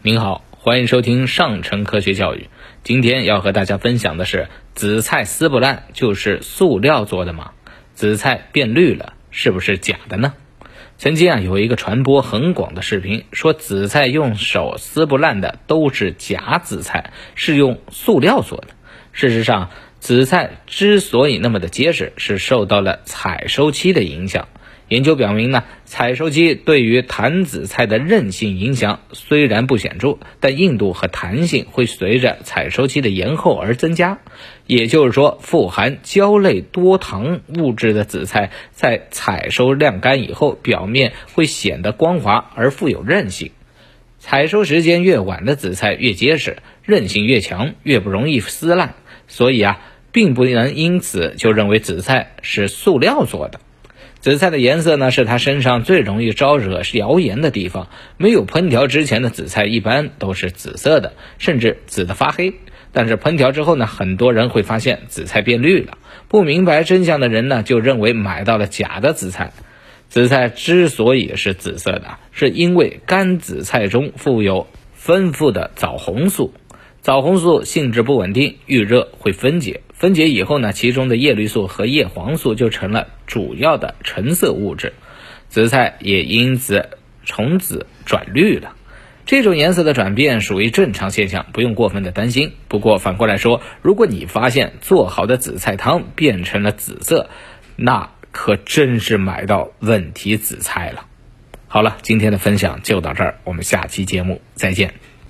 您好，欢迎收听上乘科学教育。今天要和大家分享的是：紫菜撕不烂就是塑料做的吗？紫菜变绿了是不是假的呢？曾经啊有一个传播很广的视频，说紫菜用手撕不烂的都是假紫菜，是用塑料做的。事实上，紫菜之所以那么的结实，是受到了采收期的影响。研究表明呢，采收期对于弹紫菜的韧性影响虽然不显著，但硬度和弹性会随着采收期的延后而增加。也就是说，富含胶类多糖物质的紫菜在采收晾干以后，表面会显得光滑而富有韧性。采收时间越晚的紫菜越结实，韧性越强，越不容易撕烂。所以啊，并不能因此就认为紫菜是塑料做的。紫菜的颜色呢，是它身上最容易招惹谣言的地方。没有烹调之前的紫菜一般都是紫色的，甚至紫的发黑。但是烹调之后呢，很多人会发现紫菜变绿了。不明白真相的人呢，就认为买到了假的紫菜。紫菜之所以是紫色的，是因为干紫菜中富有丰富的枣红素。枣红素性质不稳定，遇热会分解。分解以后呢，其中的叶绿素和叶黄素就成了主要的橙色物质，紫菜也因此从紫转绿了。这种颜色的转变属于正常现象，不用过分的担心。不过反过来说，如果你发现做好的紫菜汤变成了紫色，那可真是买到问题紫菜了。好了，今天的分享就到这儿，我们下期节目再见。